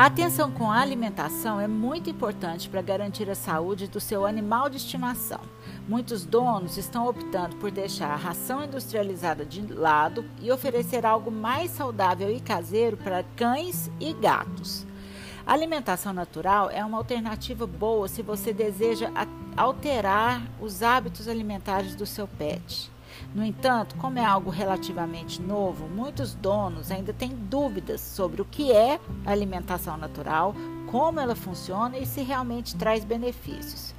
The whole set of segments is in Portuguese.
A atenção com a alimentação é muito importante para garantir a saúde do seu animal de estimação. Muitos donos estão optando por deixar a ração industrializada de lado e oferecer algo mais saudável e caseiro para cães e gatos. A alimentação natural é uma alternativa boa se você deseja alterar os hábitos alimentares do seu pet. No entanto, como é algo relativamente novo, muitos donos ainda têm dúvidas sobre o que é alimentação natural, como ela funciona e se realmente traz benefícios.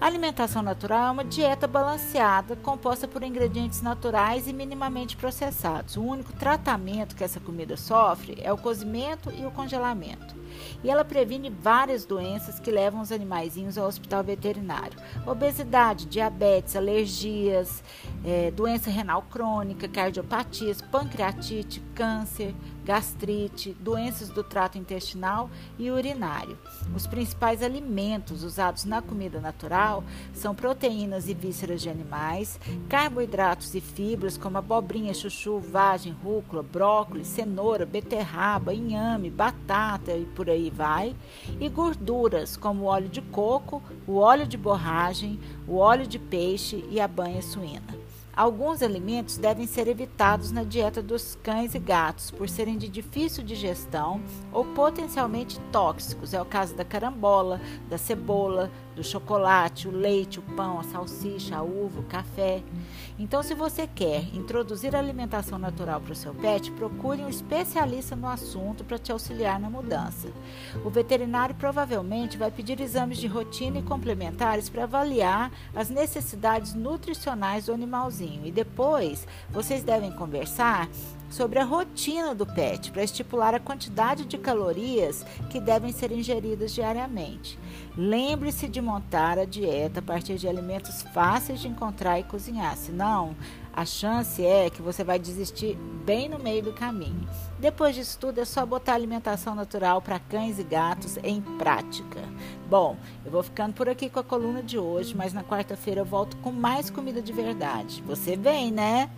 A alimentação natural é uma dieta balanceada, composta por ingredientes naturais e minimamente processados. O único tratamento que essa comida sofre é o cozimento e o congelamento. E ela previne várias doenças que levam os animaizinhos ao hospital veterinário: obesidade, diabetes, alergias, é, doença renal crônica, cardiopatias, pancreatite, câncer, gastrite, doenças do trato intestinal e urinário. Os principais alimentos usados na comida natural são proteínas e vísceras de animais, carboidratos e fibras como abobrinha, chuchu, vagem, rúcula, brócolis, cenoura, beterraba, inhame, batata e por aí vai, e gorduras como o óleo de coco, o óleo de borragem, o óleo de peixe e a banha suína. Alguns alimentos devem ser evitados na dieta dos cães e gatos por serem de difícil digestão ou potencialmente tóxicos. É o caso da carambola, da cebola, do chocolate, o leite, o pão, a salsicha, a uva, o café. Então, se você quer introduzir alimentação natural para o seu pet, procure um especialista no assunto para te auxiliar na mudança. O veterinário provavelmente vai pedir exames de rotina e complementares para avaliar as necessidades nutricionais do animalzinho e depois vocês devem conversar sobre a rotina do pet para estipular a quantidade de calorias que devem ser ingeridas diariamente. Lembre-se de montar a dieta a partir de alimentos fáceis de encontrar e cozinhar, senão a chance é que você vai desistir bem no meio do caminho. Depois disso tudo, é só botar alimentação natural para cães e gatos em prática. Bom, eu vou ficando por aqui com a coluna de hoje, mas na quarta-feira eu volto com mais comida de verdade. Você vem, né?